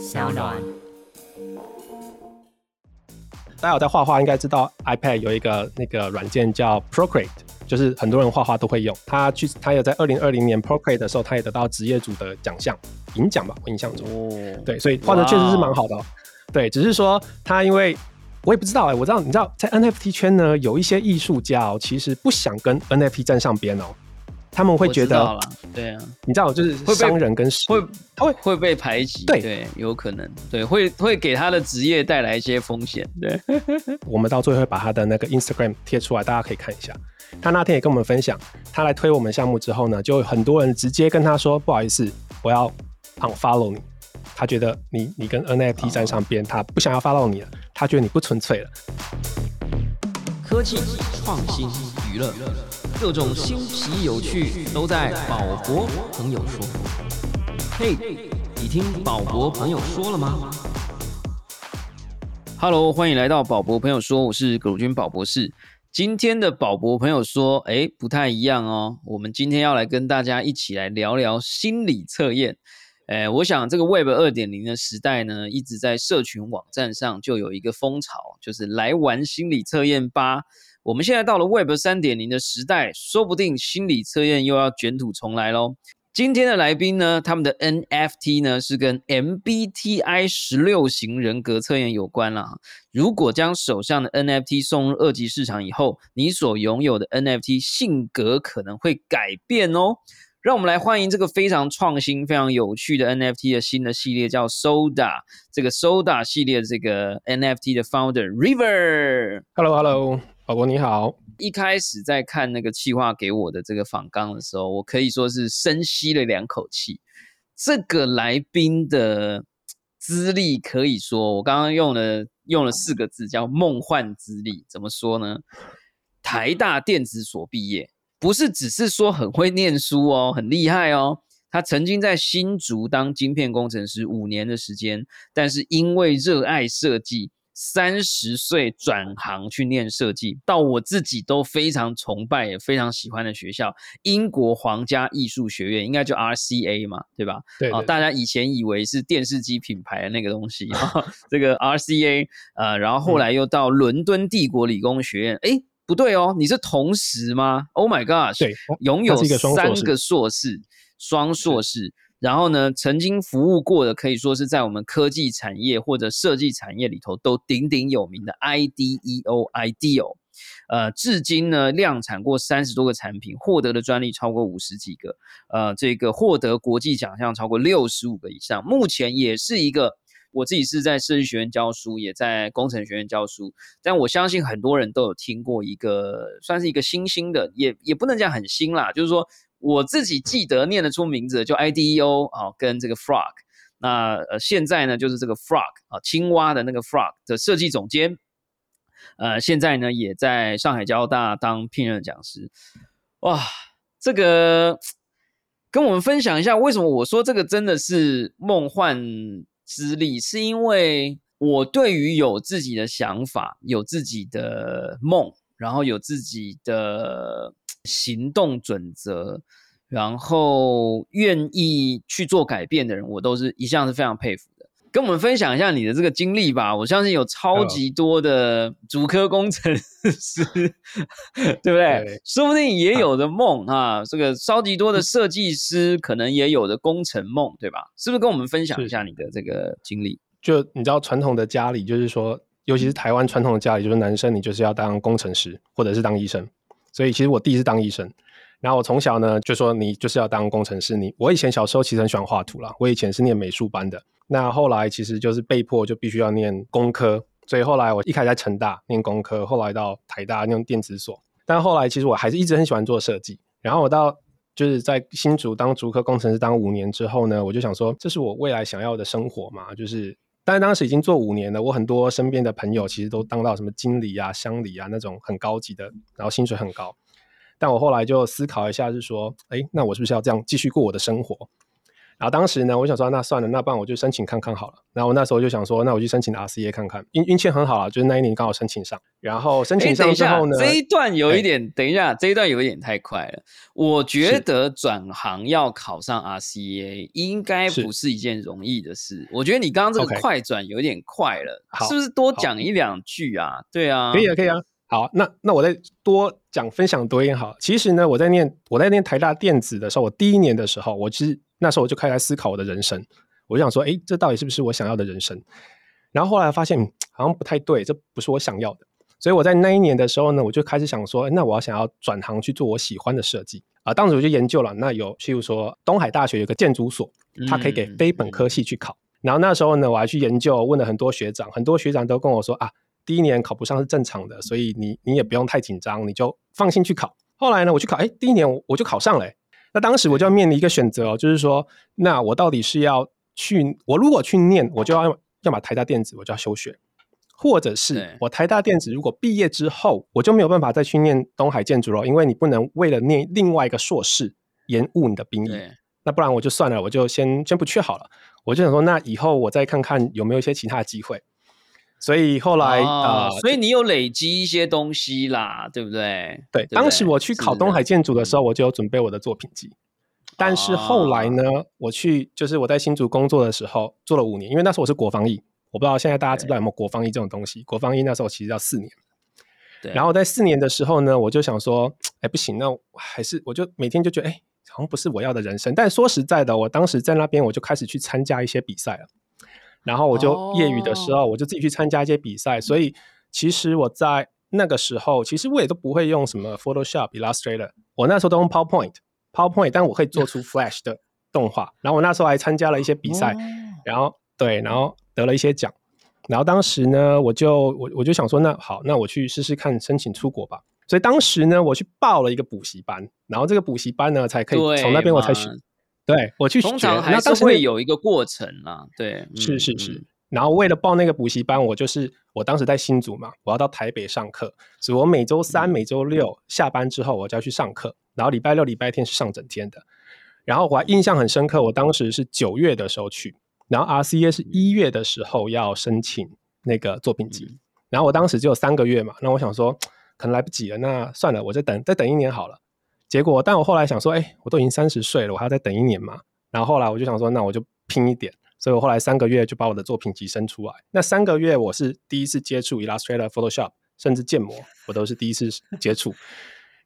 小暖。大家有在画画，应该知道 iPad 有一个那个软件叫 Procreate，就是很多人画画都会用。他去，他有在二零二零年 Procreate 的时候，他也得到职业组的奖项，银奖吧，我印象中。哦，对，所以画的确实是蛮好的。对，只是说他因为我也不知道哎，我知道你知道在 NFT 圈呢，有一些艺术家哦，其实不想跟 NFT 站上边哦。他们会觉得，对啊，你知道，就是会商人跟会他会会被排挤，对对，有可能，对，会会给他的职业带来一些风险，对。我们到最后会把他的那个 Instagram 贴出来，大家可以看一下。他那天也跟我们分享，他来推我们项目之后呢，就很多人直接跟他说，不好意思，我要 unfollow 你。他觉得你你跟 NFT 站上边，他不想要 follow 你了，他觉得你不纯粹了。科技创新娱乐。各种新奇有趣都在宝博朋友说。嘿，你听宝博朋友说了吗？Hello，欢迎来到宝博朋友说，我是葛鲁军宝博士。今天的宝博朋友说，哎，不太一样哦。我们今天要来跟大家一起来聊聊心理测验。哎，我想这个 Web 二点零的时代呢，一直在社群网站上就有一个风潮，就是来玩心理测验吧。我们现在到了 Web 三点零的时代，说不定心理测验又要卷土重来喽。今天的来宾呢，他们的 NFT 呢是跟 MBTI 十六型人格测验有关了。如果将手上的 NFT 送入二级市场以后，你所拥有的 NFT 性格可能会改变哦。让我们来欢迎这个非常创新、非常有趣的 NFT 的新的系列，叫 Soda。这个 Soda 系列的这个 NFT 的 Founder River。Hello，Hello。宝宝你好，一开始在看那个企划给我的这个访纲的时候，我可以说是深吸了两口气。这个来宾的资历可以说，我刚刚用了用了四个字，叫梦幻资历。怎么说呢？台大电子所毕业，不是只是说很会念书哦，很厉害哦。他曾经在新竹当晶片工程师五年的时间，但是因为热爱设计。三十岁转行去念设计，到我自己都非常崇拜也非常喜欢的学校——英国皇家艺术学院，应该就 RCA 嘛，对吧？对啊，大家以前以为是电视机品牌的那个东西，这个 RCA，呃，然后后来又到伦敦帝国理工学院，哎，不对哦，你是同时吗？Oh my god！对，拥有三个硕士，双硕士。然后呢，曾经服务过的可以说是在我们科技产业或者设计产业里头都鼎鼎有名的 IDEO IDEO，呃，至今呢量产过三十多个产品，获得的专利超过五十几个，呃，这个获得国际奖项超过六十五个以上。目前也是一个，我自己是在设计学院教书，也在工程学院教书，但我相信很多人都有听过一个，算是一个新兴的，也也不能讲很新啦，就是说。我自己记得念得出名字，就 IDEO 啊，跟这个 Frog。那呃，现在呢，就是这个 Frog 啊，青蛙的那个 Frog 的设计总监。呃，现在呢，也在上海交大当聘任讲师。哇，这个跟我们分享一下，为什么我说这个真的是梦幻之力？是因为我对于有自己的想法、有自己的梦，然后有自己的。行动准则，然后愿意去做改变的人，我都是一向是非常佩服的。跟我们分享一下你的这个经历吧。我相信有超级多的主科工程 师，对不对？说不定也 有的梦啊。这个超级多的设计师，可能也有的工程梦，对吧？是不是跟我们分享一下你的这个经历？就你知道，传统的家里就是说，尤其是台湾传统的家里，就是男生你就是要当工程师，或者是当医生。所以其实我第一次当医生，然后我从小呢就说你就是要当工程师。你我以前小时候其实很喜欢画图啦，我以前是念美术班的。那后来其实就是被迫就必须要念工科，所以后来我一开始在成大念工科，后来到台大念电子所。但后来其实我还是一直很喜欢做设计。然后我到就是在新竹当竹科工程师当五年之后呢，我就想说这是我未来想要的生活嘛，就是。但是当时已经做五年了，我很多身边的朋友其实都当到什么经理啊、乡里啊那种很高级的，然后薪水很高。但我后来就思考一下，是说，哎，那我是不是要这样继续过我的生活？然后当时呢，我想说，那算了，那不然我就申请看看好了。然后我那时候就想说，那我去申请 RCA 看看，运运气很好啊，就是那一年刚好申请上。然后申请上之后呢，这一段有一点，等一下，这一段有一点太快了。我觉得转行要考上 RCA 应该不是一件容易的事。我觉得你刚刚这个快转有点快了，是不是多讲一两句啊？对啊，可以啊，可以啊。好，那那我再多讲分享多一点好。其实呢，我在念我在念台大电子的时候，我第一年的时候，我其实。那时候我就开始思考我的人生，我就想说，哎，这到底是不是我想要的人生？然后后来发现好像不太对，这不是我想要的。所以我在那一年的时候呢，我就开始想说，那我要想要转行去做我喜欢的设计啊。当时我就研究了，那有譬如说东海大学有个建筑所，它可以给非本科系去考。然后那时候呢，我还去研究，问了很多学长，很多学长都跟我说啊，第一年考不上是正常的，所以你你也不用太紧张，你就放心去考。后来呢，我去考，哎，第一年我就考上了。那当时我就要面临一个选择哦，就是说，那我到底是要去，我如果去念，我就要要把台大电子我就要休学，或者是我台大电子如果毕业之后，我就没有办法再去念东海建筑了，因为你不能为了念另外一个硕士延误你的兵役。那不然我就算了，我就先先不去好了。我就想说，那以后我再看看有没有一些其他的机会。所以后来啊，所以你有累积一些东西啦，对不对？对，当时我去考东海建筑的时候，我就有准备我的作品集。但是后来呢，我去就是我在新竹工作的时候做了五年，因为那时候我是国防役，我不知道现在大家知道有没有国防役这种东西。国防役那时候其实要四年。对。然后在四年的时候呢，我就想说，哎，不行，那还是我就每天就觉得，哎，好像不是我要的人生。但说实在的，我当时在那边，我就开始去参加一些比赛了。然后我就业余的时候，我就自己去参加一些比赛。所以其实我在那个时候，其实我也都不会用什么 Photoshop、Illustrator，我那时候都用 PowerPoint，PowerPoint，但我可以做出 Flash 的动画。然后我那时候还参加了一些比赛，然后对，然后得了一些奖。然后当时呢，我就我我就想说，那好，那我去试试看申请出国吧。所以当时呢，我去报了一个补习班，然后这个补习班呢，才可以从那边我才学。对我去，通常还是会有一个过程啦。对，是是是。然后为了报那个补习班，我就是我当时在新竹嘛，我要到台北上课，所以我每周三、每周六下班之后我就要去上课，然后礼拜六、礼拜天是上整天的。然后我还印象很深刻，我当时是九月的时候去，然后 RCA 是一月的时候要申请那个作品集，然后我当时只有三个月嘛，那我想说 可能来不及了，那算了，我再等再等一年好了。结果，但我后来想说，哎，我都已经三十岁了，我还要再等一年嘛。然后后来我就想说，那我就拼一点。所以我后来三个月就把我的作品集生出来。那三个月我是第一次接触 Illustrator、Photoshop，甚至建模，我都是第一次接触。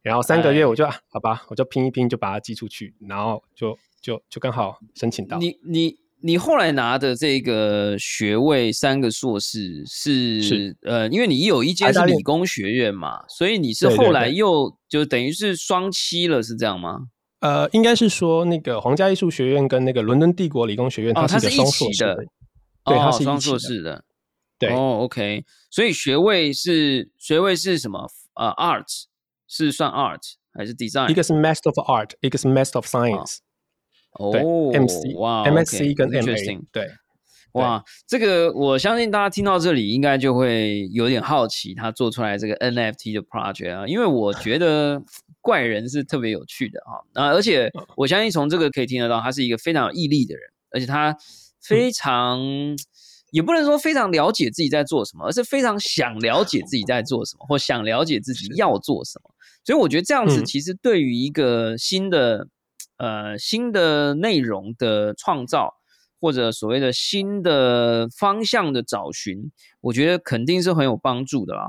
然后三个月我就啊好吧，我就拼一拼，就把它寄出去，然后就就就刚好申请到。你你。你后来拿的这个学位，三个硕士是呃，因为你有一间是理工学院嘛，所以你是后来又就等于是双期了，是这样吗？呃，应该是说那个皇家艺术学院跟那个伦敦帝国理工学院，它是一起的，对，它是双硕士的，对。哦，OK，所以学位是学位是什么？呃，Art 是算 Art 还是 Design？一个是 Master of Art，一个是 Master of Science。哦，M C 哇，M C 跟 M A 对，哇，这个我相信大家听到这里应该就会有点好奇，他做出来这个 N F T 的 project 啊，因为我觉得怪人是特别有趣的啊，啊，而且我相信从这个可以听得到，他是一个非常有毅力的人，而且他非常也不能说非常了解自己在做什么，而是非常想了解自己在做什么，或想了解自己要做什么，所以我觉得这样子其实对于一个新的。呃，新的内容的创造，或者所谓的新的方向的找寻，我觉得肯定是很有帮助的啦。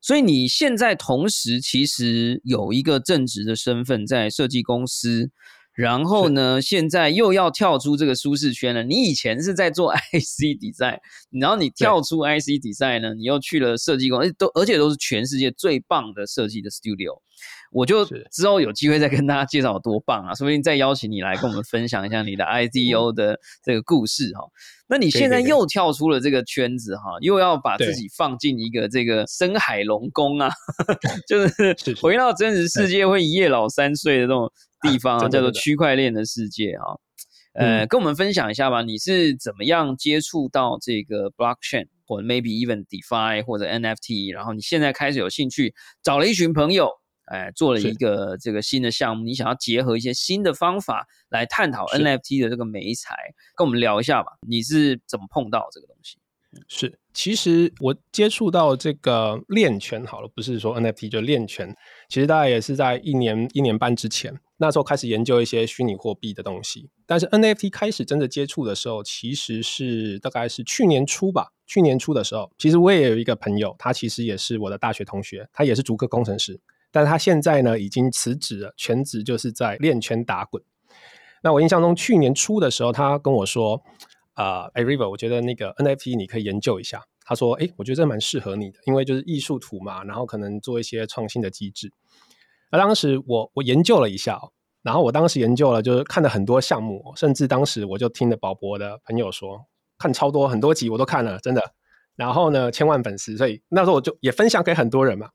所以你现在同时其实有一个正职的身份在设计公司。然后呢？现在又要跳出这个舒适圈了。你以前是在做 IC 比赛，然后你跳出 IC 比赛呢？你又去了设计公司，都而且都是全世界最棒的设计的 studio。我就之后有机会再跟大家介绍多棒啊！说不定再邀请你来跟我们分享一下你的 IDO 的这个故事哈。那你现在又跳出了这个圈子哈，又要把自己放进一个这个深海龙宫啊，就是回到真实世界会一夜老三岁的这种。地方啊，叫做区块链的世界啊，呃，跟我们分享一下吧。你是怎么样接触到这个 blockchain 或者 maybe even DeFi 或者 NFT？然后你现在开始有兴趣，找了一群朋友，哎，做了一个这个新的项目，你想要结合一些新的方法来探讨 NFT 的这个美材，跟我们聊一下吧。你是怎么碰到这个东西？是，其实我接触到这个链圈好了，不是说 NFT 就链圈，其实大概也是在一年一年半之前，那时候开始研究一些虚拟货币的东西。但是 NFT 开始真的接触的时候，其实是大概是去年初吧。去年初的时候，其实我也有一个朋友，他其实也是我的大学同学，他也是逐客工程师，但他现在呢已经辞职了，全职就是在链圈打滚。那我印象中去年初的时候，他跟我说。啊，哎，River，我觉得那个 NFT 你可以研究一下。他说，哎，我觉得这蛮适合你的，因为就是艺术图嘛，然后可能做一些创新的机制。那当时我我研究了一下，然后我当时研究了，就是看了很多项目，甚至当时我就听了宝博的朋友说，看超多很多集我都看了，真的。然后呢，千万粉丝，所以那时候我就也分享给很多人嘛。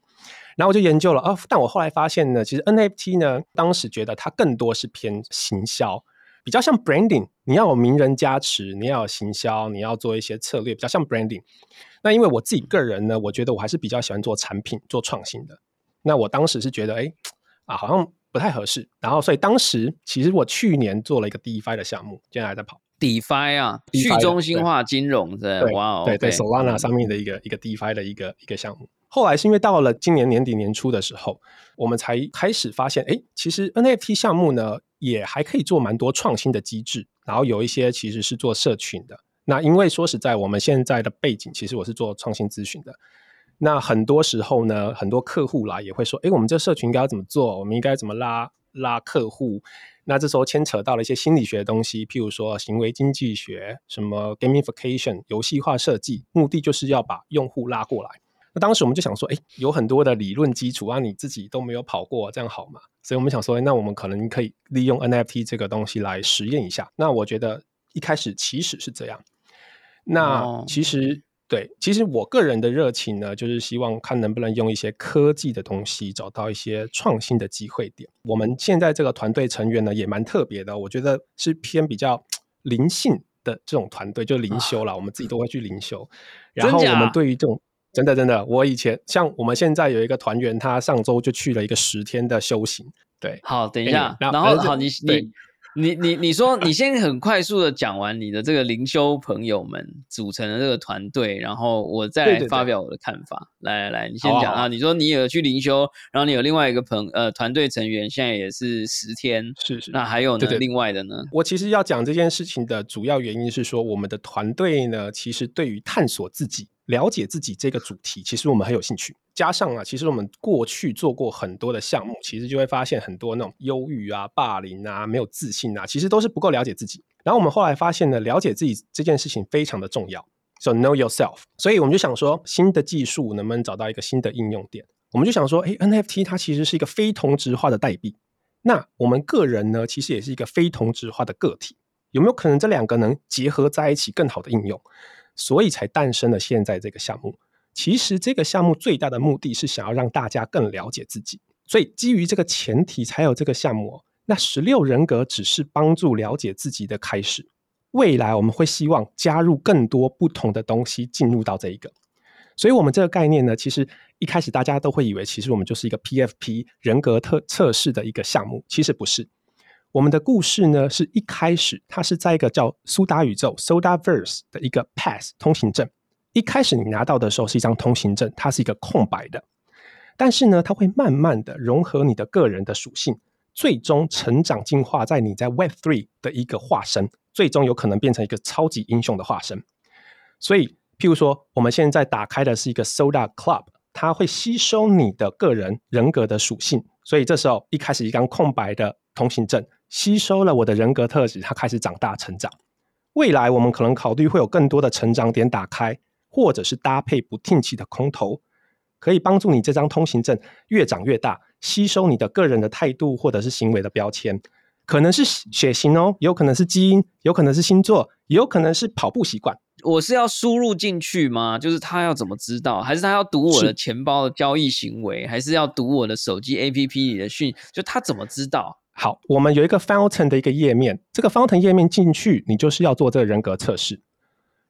然后我就研究了，哦，但我后来发现呢，其实 NFT 呢，当时觉得它更多是偏行销。比较像 branding，你要有名人加持，你要有行销，你要做一些策略，比较像 branding。那因为我自己个人呢，我觉得我还是比较喜欢做产品、做创新的。那我当时是觉得，哎，啊，好像不太合适。然后，所以当时其实我去年做了一个 DeFi 的项目，现在还在跑 DeFi 啊，去中心化金融的，哇哦，对对，Solana 上面的一个一个 DeFi 的一个一个项目。后来是因为到了今年年底年初的时候，我们才开始发现，哎，其实 NFT 项目呢也还可以做蛮多创新的机制，然后有一些其实是做社群的。那因为说实在，我们现在的背景其实我是做创新咨询的，那很多时候呢，很多客户啦也会说，哎，我们这社群应该要怎么做？我们应该怎么拉拉客户？那这时候牵扯到了一些心理学的东西，譬如说行为经济学、什么 gamification 游戏化设计，目的就是要把用户拉过来。那当时我们就想说，哎，有很多的理论基础啊，你自己都没有跑过，这样好吗？所以我们想说，那我们可能可以利用 NFT 这个东西来实验一下。那我觉得一开始起始是这样。那其实对，其实我个人的热情呢，就是希望看能不能用一些科技的东西，找到一些创新的机会点。我们现在这个团队成员呢，也蛮特别的，我觉得是偏比较灵性的这种团队，就灵修了。我们自己都会去灵修，然后我们对于这种。真的，真的，我以前像我们现在有一个团员，他上周就去了一个十天的修行。对，好，等一下，然后好，你你。你你你说，你先很快速的讲完你的这个灵修朋友们组成的这个团队，然后我再来发表我的看法。来来来，你先讲啊！你说你有去灵修，然后你有另外一个朋呃团队成员，现在也是十天，是是。那还有呢？另外的呢？我其实要讲这件事情的主要原因是说，我们的团队呢，其实对于探索自己。了解自己这个主题，其实我们很有兴趣。加上啊，其实我们过去做过很多的项目，其实就会发现很多那种忧郁啊、霸凌啊、没有自信啊，其实都是不够了解自己。然后我们后来发现呢，了解自己这件事情非常的重要。So know yourself。所以我们就想说，新的技术能不能找到一个新的应用点？我们就想说，哎，NFT 它其实是一个非同质化的代币。那我们个人呢，其实也是一个非同质化的个体。有没有可能这两个能结合在一起，更好的应用？所以才诞生了现在这个项目。其实这个项目最大的目的是想要让大家更了解自己，所以基于这个前提才有这个项目。那十六人格只是帮助了解自己的开始，未来我们会希望加入更多不同的东西进入到这一个。所以，我们这个概念呢，其实一开始大家都会以为，其实我们就是一个 PFP 人格特测试的一个项目，其实不是。我们的故事呢，是一开始它是在一个叫苏打宇宙 （Soda Verse） 的一个 Pass 通行证。一开始你拿到的时候是一张通行证，它是一个空白的。但是呢，它会慢慢的融合你的个人的属性，最终成长进化在你在 Web Three 的一个化身，最终有可能变成一个超级英雄的化身。所以，譬如说，我们现在打开的是一个 Soda Club，它会吸收你的个人人格的属性。所以这时候一开始一张空白的通行证。吸收了我的人格特质，它开始长大成长。未来我们可能考虑会有更多的成长点打开，或者是搭配不定期的空投，可以帮助你这张通行证越长越大，吸收你的个人的态度或者是行为的标签，可能是血型哦，有可能是基因，有可能是星座，也有可能是跑步习惯。我是要输入进去吗？就是他要怎么知道？还是他要读我的钱包的交易行为？还是要读我的手机 APP 里的讯？就他怎么知道？好，我们有一个 Fountain 的一个页面，这个 Fountain 页面进去，你就是要做这个人格测试。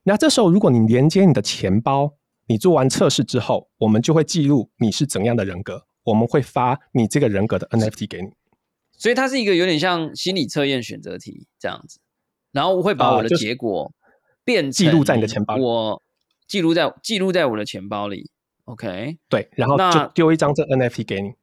那这时候，如果你连接你的钱包，你做完测试之后，我们就会记录你是怎样的人格。我们会发你这个人格的 NFT 给你。所以它是一个有点像心理测验选择题这样子，然后我会把我的结果变记录在你的钱包，我记录在记录在我的钱包里。OK，对，然后就丢一张这 NFT 给你。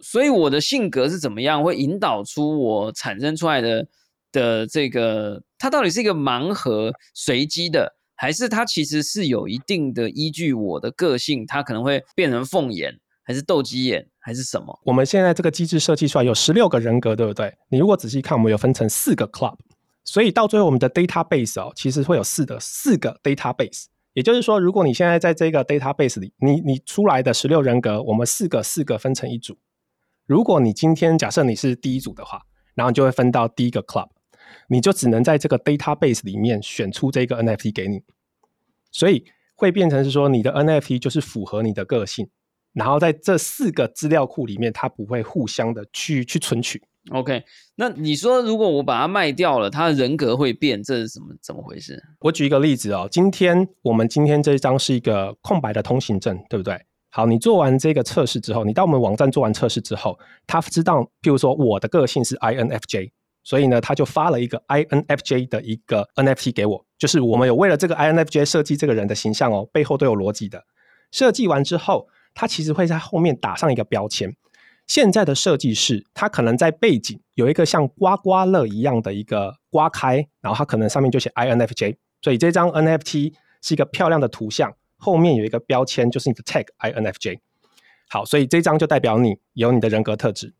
所以我的性格是怎么样，会引导出我产生出来的的这个，它到底是一个盲盒随机的，还是它其实是有一定的依据？我的个性，它可能会变成凤眼，还是斗鸡眼？还是什么？我们现在这个机制设计出来有十六个人格，对不对？你如果仔细看，我们有分成四个 club，所以到最后我们的 database 哦，其实会有四的四个 database。也就是说，如果你现在在这个 database 里，你你出来的十六人格，我们四个四个分成一组。如果你今天假设你是第一组的话，然后你就会分到第一个 club，你就只能在这个 database 里面选出这个 NFT 给你，所以会变成是说你的 NFT 就是符合你的个性。然后在这四个资料库里面，它不会互相的去去存取。OK，那你说如果我把它卖掉了，它的人格会变，这是怎么怎么回事？我举一个例子哦，今天我们今天这一张是一个空白的通行证，对不对？好，你做完这个测试之后，你到我们网站做完测试之后，他知道，譬如说我的个性是 INFJ，所以呢，他就发了一个 INFJ 的一个 NFT 给我，就是我们有为了这个 INFJ 设计这个人的形象哦，背后都有逻辑的。设计完之后。他其实会在后面打上一个标签。现在的设计是，他可能在背景有一个像刮刮乐一样的一个刮开，然后它可能上面就写 INFJ，所以这张 NFT 是一个漂亮的图像，后面有一个标签就是你的 tag INFJ。好，所以这张就代表你有你的人格特质。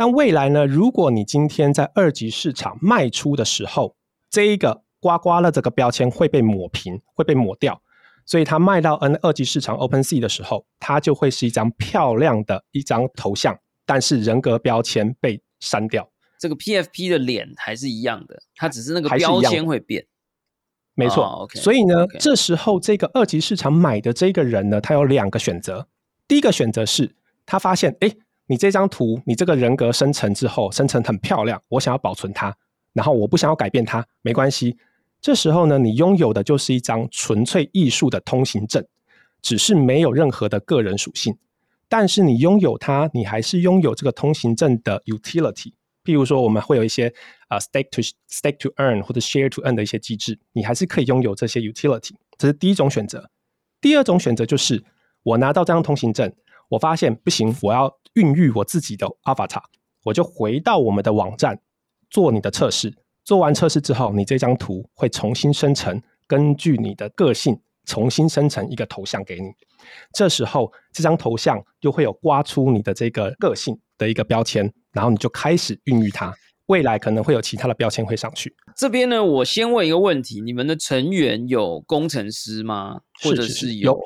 但未来呢，如果你今天在二级市场卖出的时候，这一个刮刮乐这个标签会被抹平，会被抹掉。所以它卖到 N 二级市场 Open Sea 的时候，它就会是一张漂亮的一张头像，但是人格标签被删掉。这个 PFP 的脸还是一样的，它只是那个标签会变。没错，OK。所以呢，这时候这个二级市场买的这个人呢，他有两个选择。第一个选择是，他发现，哎，你这张图，你这个人格生成之后，生成很漂亮，我想要保存它，然后我不想要改变它，没关系。这时候呢，你拥有的就是一张纯粹艺术的通行证，只是没有任何的个人属性。但是你拥有它，你还是拥有这个通行证的 utility。譬如说，我们会有一些啊 stake to stake to earn 或者 share to earn 的一些机制，你还是可以拥有这些 utility。这是第一种选择。第二种选择就是，我拿到这张通行证，我发现不行，我要孕育我自己的 avatar，我就回到我们的网站做你的测试。做完测试之后，你这张图会重新生成，根据你的个性重新生成一个头像给你。这时候，这张头像就会有刮出你的这个个性的一个标签，然后你就开始孕育它。未来可能会有其他的标签会上去。这边呢，我先问一个问题：你们的成员有工程师吗？或者是有？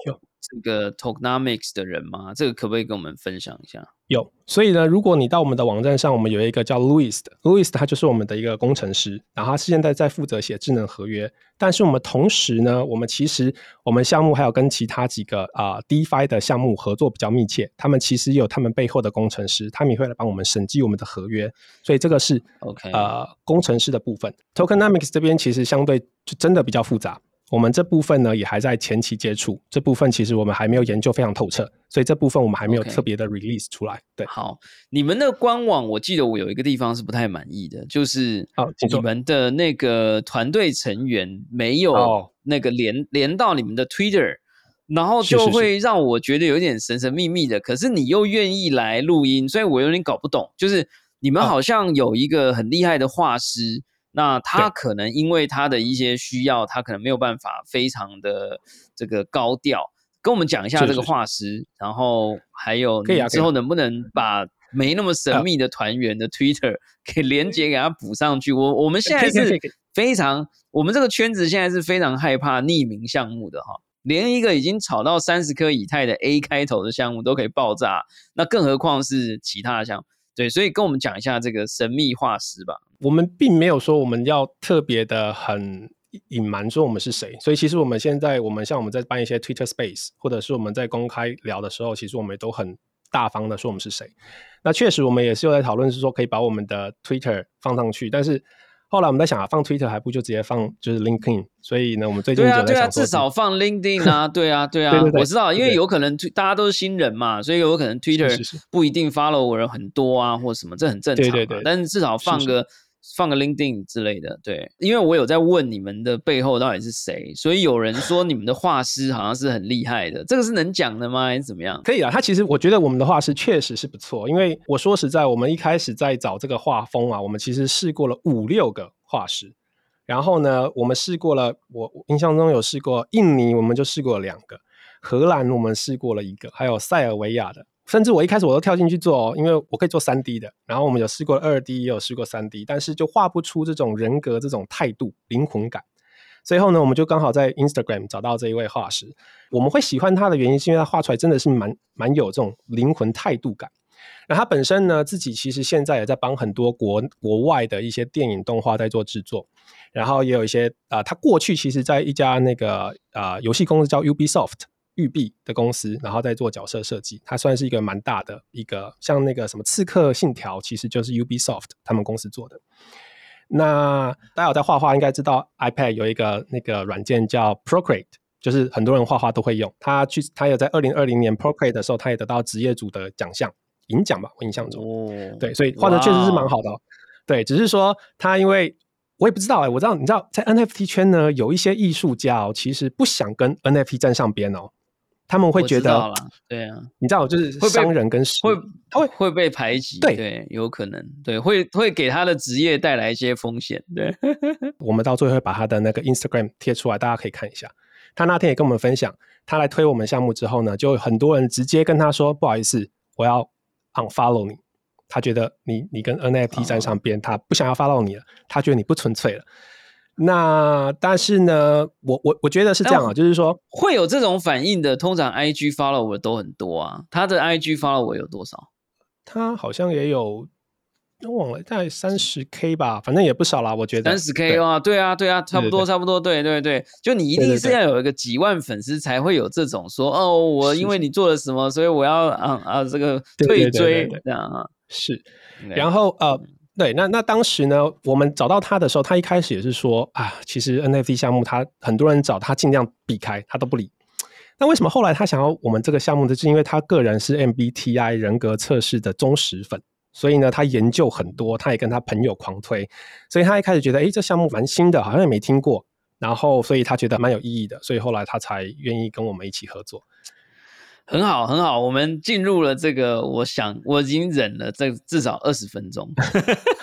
这个 tokenomics 的人吗？这个可不可以跟我们分享一下？有，所以呢，如果你到我们的网站上，我们有一个叫 Louis 的，Louis 他就是我们的一个工程师，然后他现在在负责写智能合约。但是我们同时呢，我们其实我们项目还有跟其他几个啊 DeFi 的项目合作比较密切，他们其实有他们背后的工程师，他们也会来帮我们审计我们的合约。所以这个是 OK 呃工程师的部分。Tokenomics 这边其实相对就真的比较复杂。我们这部分呢也还在前期接触，这部分其实我们还没有研究非常透彻，所以这部分我们还没有特别的 release 出来。对，好，你们的官网我记得我有一个地方是不太满意的，就是你们的那个团队成员没有那个连连到你们的 Twitter，然后就会让我觉得有点神神秘秘的。可是你又愿意来录音，所以我有点搞不懂，就是你们好像有一个很厉害的画师。那他可能因为他的一些需要，他可能没有办法非常的这个高调，跟我们讲一下这个画师，然后还有之后能不能把没那么神秘的团员的 Twitter 给连接给他补上去？我我们现在是非常，我们这个圈子现在是非常害怕匿名项目的哈，连一个已经炒到三十颗以太的 A 开头的项目都可以爆炸，那更何况是其他的项目？对，所以跟我们讲一下这个神秘化石吧。我们并没有说我们要特别的很隐瞒说我们是谁，所以其实我们现在我们像我们在办一些 Twitter Space，或者是我们在公开聊的时候，其实我们都很大方的说我们是谁。那确实我们也是有在讨论，是说可以把我们的 Twitter 放上去，但是后来我们在想啊，放 Twitter 还不就直接放就是 LinkedIn，所以呢，我们最近对啊对啊，至少放 LinkedIn 啊，对啊对啊对对，对我知道，因为对有可能大家都是新人嘛，所以有可能 Twitter 不一定 follow 我人很多啊，或什么，这很正常嘛。对对对但是至少放是个放个 LinkedIn 之类的，对，因为我有在问你们的背后到底是谁，所以有人说你们的画师好像是很厉害的，这个是能讲的吗？还是怎么样？可以啊，他其实我觉得我们的画师确实是不错，因为我说实在，我们一开始在找这个画风啊，我们其实试过了五六个画师，然后呢，我们试过了，我我印象中有试过印尼，我们就试过了两个，荷兰我们试过了一个，还有塞尔维亚的，甚至我一开始我都跳进去做哦，因为我可以做三 D 的，然后我们有试过二 D，也有试过三 D，但是就画不出这种人格、这种态度、灵魂感。最后呢，我们就刚好在 Instagram 找到这一位画师。我们会喜欢他的原因，是因为他画出来真的是蛮蛮有这种灵魂态度感。那他本身呢，自己其实现在也在帮很多国国外的一些电影动画在做制作，然后也有一些啊、呃他过去其实在一家那个啊游戏公司叫 Ubisoft 育碧的公司，然后再做角色设计，它算是一个蛮大的一个，像那个什么《刺客信条》，其实就是 Ubisoft 他们公司做的。那大家有在画画，应该知道 iPad 有一个那个软件叫 Procreate，就是很多人画画都会用。他去，他有在二零二零年 Procreate 的时候，他也得到职业组的奖项，银奖吧，我印象中。哦，对，所以画的确实是蛮好的、哦。对，只是说他因为我也不知道哎、我知道你知道在 NFT 圈呢，有一些艺术家哦，其实不想跟 NFT 站上边哦，他们会我觉得对啊，你知道，就是会被商人跟实会他会会被排挤，对对，有可能，对，会会给他的职业带来一些风险，对，我们到最后会把他的那个 Instagram 贴出来，大家可以看一下。他那天也跟我们分享，他来推我们项目之后呢，就有很多人直接跟他说：“不好意思，我要 unfollow 你。”他觉得你你跟 NFT 站上边，他不想要 follow 你了，他觉得你不纯粹了。那但是呢，我我我觉得是这样啊，就是说，会有这种反应的，通常 IG follower 都很多啊。他的 IG follower 有多少？他好像也有，我忘了，大概三十 K 吧，反正也不少啦，我觉得三十 K 啊，对。啊，对啊，差不多，差不多，对对对，就你一定是要有一个几万粉丝才会有这种说哦，我因为你做了什么，所以我要啊啊这个退对对对对追对。这样啊。是。然后呃，对，那那当时呢，我们找到他的时候，他一开始也是说啊，其实 NFT 项目他很多人找他尽量避开，他都不理。那为什么后来他想要我们这个项目的，是因为他个人是 MBTI 人格测试的忠实粉，所以呢，他研究很多，他也跟他朋友狂推，所以他一开始觉得，诶，这项目蛮新的，好像也没听过，然后所以他觉得蛮有意义的，所以后来他才愿意跟我们一起合作。很好，很好，我们进入了这个，我想我已经忍了这至少二十分钟。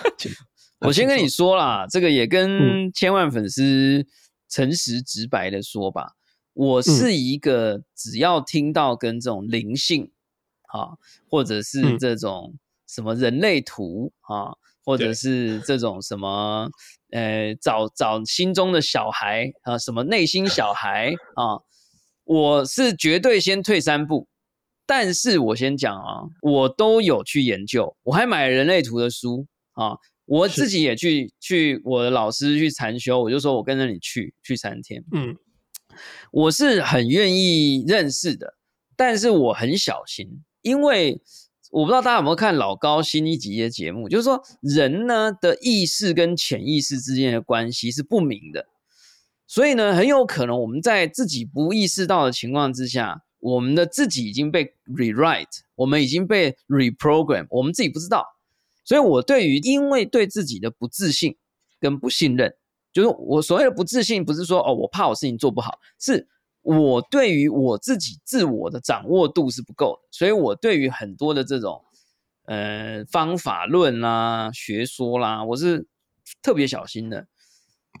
我先跟你说啦，这个也跟千万粉丝诚实直白的说吧，我是一个只要听到跟这种灵性啊，或者是嗯。这种什么人类图啊，或者是这种什么呃找找心中的小孩啊，什么内心小孩啊，我是绝对先退三步。但是我先讲啊，我都有去研究，我还买了人类图的书啊，我自己也去去我的老师去禅修，我就说我跟着你去去三天，嗯，我是很愿意认识的，但是我很小心，因为我不知道大家有没有看老高新一集的节目，就是说人呢的意识跟潜意识之间的关系是不明的，所以呢，很有可能我们在自己不意识到的情况之下，我们的自己已经被 rewrite，我们已经被 reprogram，我们自己不知道。所以我对于因为对自己的不自信跟不信任，就是我所谓的不自信，不是说哦我怕我事情做不好，是我对于我自己自我的掌握度是不够的，所以我对于很多的这种呃方法论啦、学说啦，我是特别小心的。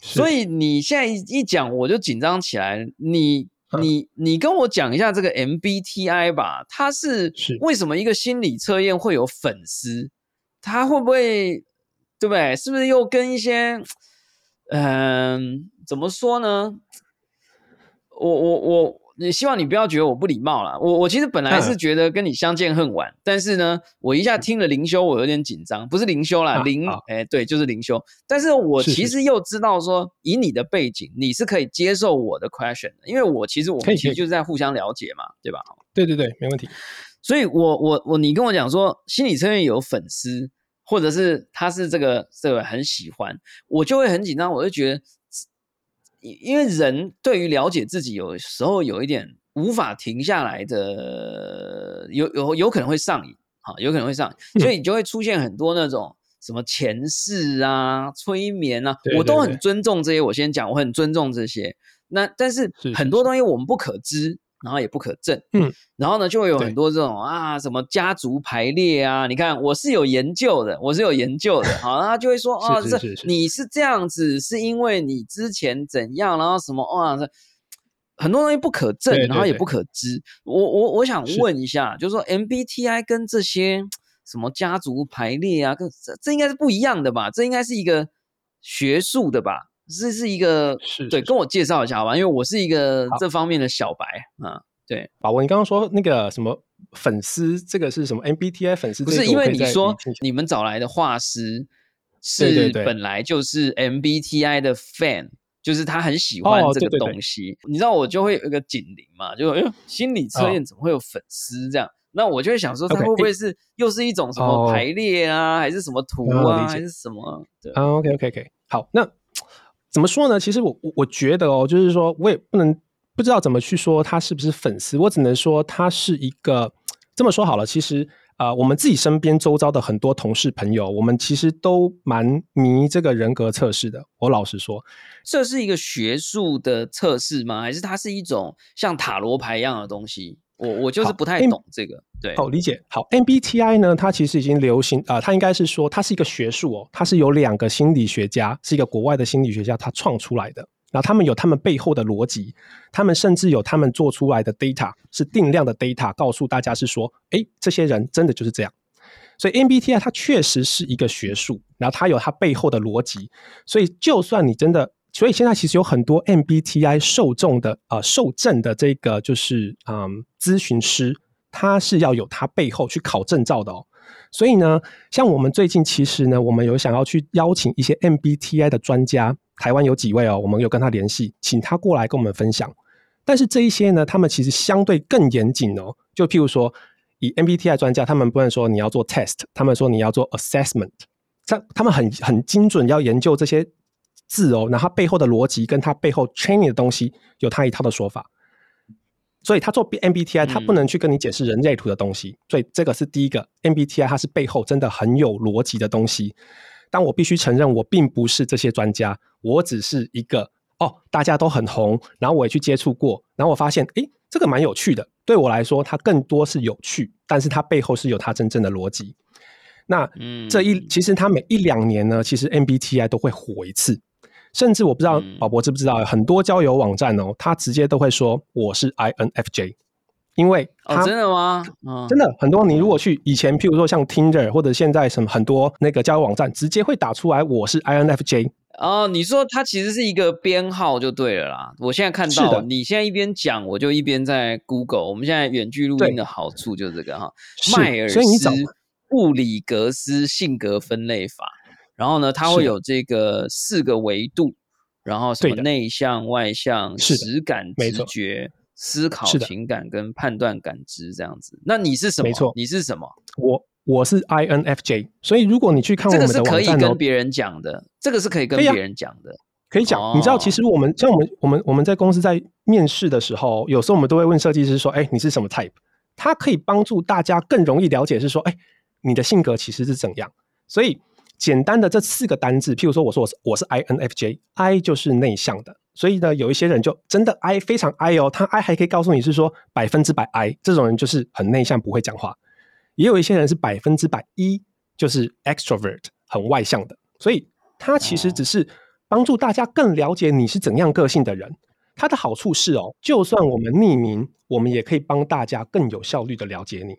所以你现在一一讲，我就紧张起来。你你你跟我讲一下这个 MBTI 吧，它是是为什么一个心理测验会有粉丝？它会不会对不对？是不是又跟一些嗯、怎么说呢？我我我，你希望你不要觉得我不礼貌啦。我我其实本来是嗯觉得跟你相见恨晚，但是呢，我一下听了灵修，我有点紧张，不是灵修啦，啊灵好哎对，就是灵修。但是我其实又知道说，以你的背景，你是可以接受我的 question 的，因为我其实我们其实就是在互相了解嘛，对吧？对对对，没问题。所以我我我你跟我讲说心理测验有粉丝，或者是他是这个这个很喜欢，我就会很紧张，我就觉得，因因为人对于了解自己，有时候有一点无法停下来的，有有有可能会上瘾，啊，有可能会上瘾，所以你 就会出现很多那种什么前世啊、催眠啊，我都很尊重这些。我先讲，我很尊重这些。那但是很多东西我们不可知。然后也不可证，嗯，然后呢，就会有很多这种啊，什么家族排列啊，你看我是有研究的，我是有研究的，好，然后就会说啊，这你是这样子，是因为你之前怎样，然后什么哇，很多东西不可证，然后也不可知。我我我想问一下，就是说 MBTI 跟这些什么家族排列啊，跟这这应该是不一样的吧？这应该是一个学术的吧？这是一个是对，跟我介绍一下好吧，因为我是一个这方面的小白啊。对，宝文，你刚刚说那个什么粉丝，这个是什么 MBTI 粉丝？不是因为你说你们找来的画师是本来就是 MBTI 的 fan，就是他很喜欢这个东西。你知道我就会有一个警铃嘛，就哎，心理测验怎么会有粉丝这样？那我就会想说，他会不会是又是一种什么排列啊，还是什么图啊，还是什么？对啊，OK OK OK，好，那。怎么说呢？其实我我我觉得哦，就是说我也不能不知道怎么去说他是不是粉丝，我只能说他是一个这么说好了。其实啊，我们自己身边周遭的很多同事朋友，我们其实都蛮迷这个人格测试的。我老实说，这是一个学术的测试吗？还是它是一种像塔罗牌一样的东西？我我就是不太懂这个。对，好理解。好，MBTI 呢？它其实已经流行啊，它应该是说它是一个学术哦，它是有两个心理学家，是一个国外的心理学家他创出来的。然后他们有他们背后的逻辑，他们甚至有他们做出来的 data 是定量的 data，告诉大家是说，哎，这些人真的就是这样。所以 MBTI 它确实是一个学术，然后它有它背后的逻辑。所以就算你真的，所以现在其实有很多 MBTI 受众的啊受证的这个就是嗯咨询师。他是要有他背后去考证照的哦，所以呢，像我们最近其实呢，我们有想要去邀请一些 MBTI 的专家，台湾有几位哦，我们有跟他联系，请他过来跟我们分享。但是这一些呢，他们其实相对更严谨哦，就譬如说，以 MBTI 专家，他们不能说你要做 test，他们说你要做 assessment，他他们很很精准，要研究这些字哦，那它背后的逻辑跟它背后 training 的东西，有它一套的说法。所以他做 MBTI，他不能去跟你解释人类图的东西。所以这个是第一个 MBTI，它是背后真的很有逻辑的东西。但我必须承认，我并不是这些专家，我只是一个哦，大家都很红，然后我也去接触过，然后我发现，哎，这个蛮有趣的。对我来说，它更多是有趣，但是它背后是有它真正的逻辑。那这一其实它每一两年呢，其实 MBTI 都会火一次。甚至我不知道宝博知不知道，很多交友网站哦，他直接都会说我是 INFJ，因为哦，真的吗？真的很多。你如果去以前，譬如说像 Tinder 或者现在什么很多那个交友网站，直接会打出来我是 INFJ。哦，你说它其实是一个编号就对了啦。我现在看到，你现在一边讲，我就一边在 Google。我们现在远距录音的好处就是这个哈，迈尔斯布里格斯性格分类法。然后呢，它会有这个四个维度，然后什么内向、外向、实感、直觉、思考、情感跟判断感知这样子。那你是什么？没错，你是什么？我我是 INFJ。所以如果你去看我们的网站，这个是可以跟别人讲的，这个是可以跟别人讲的，可以讲。你知道，其实我们像我们我们我们在公司在面试的时候，有时候我们都会问设计师说：“哎，你是什么 type？” 它可以帮助大家更容易了解，是说：“哎，你的性格其实是怎样？”所以。简单的这四个单字，譬如说，我说我是我是 INFJ，I 就是内向的，所以呢，有一些人就真的 I 非常 I 哦，他 I 还可以告诉你是说百分之百 I，这种人就是很内向，不会讲话。也有一些人是百分之百 E，，就是 extrovert，很外向的。所以他其实只是帮助大家更了解你是怎样个性的人。它的好处是哦，就算我们匿名，我们也可以帮大家更有效率的了解你。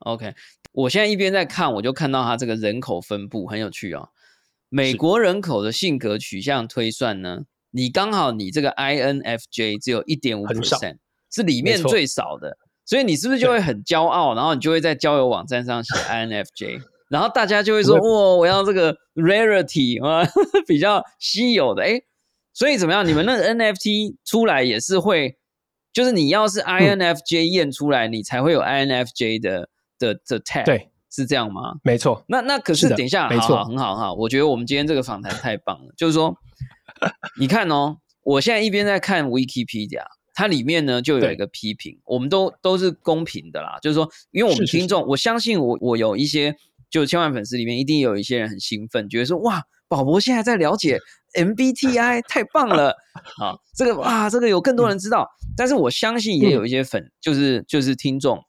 OK，我现在一边在看，我就看到它这个人口分布很有趣哦。美国人口的性格取向推算呢，你刚好你这个 INFJ 只有一点五 percent，是里面最少的，所以你是不是就会很骄傲？然后你就会在交友网站上写 INFJ，然后大家就会说：“哇，我要这个 rarity 啊，比较稀有的。”哎，所以怎么样？你们那个 NFT 出来也是会，就是你要是 INFJ 验出来，你才会有 INFJ 的。的的 tag 对是这样吗？没错。那那可是等一下，没错，很好很好。我觉得我们今天这个访谈太棒了，就是说，你看哦，我现在一边在看 Wikipedia，它里面呢就有一个批评，我们都都是公平的啦，就是说，因为我们听众，我相信我我有一些就千万粉丝里面一定有一些人很兴奋，觉得说哇，宝博现在在了解。MBTI 太棒了好！这个哇，这个有更多人知道，但是我相信也有一些粉，就是就是听众，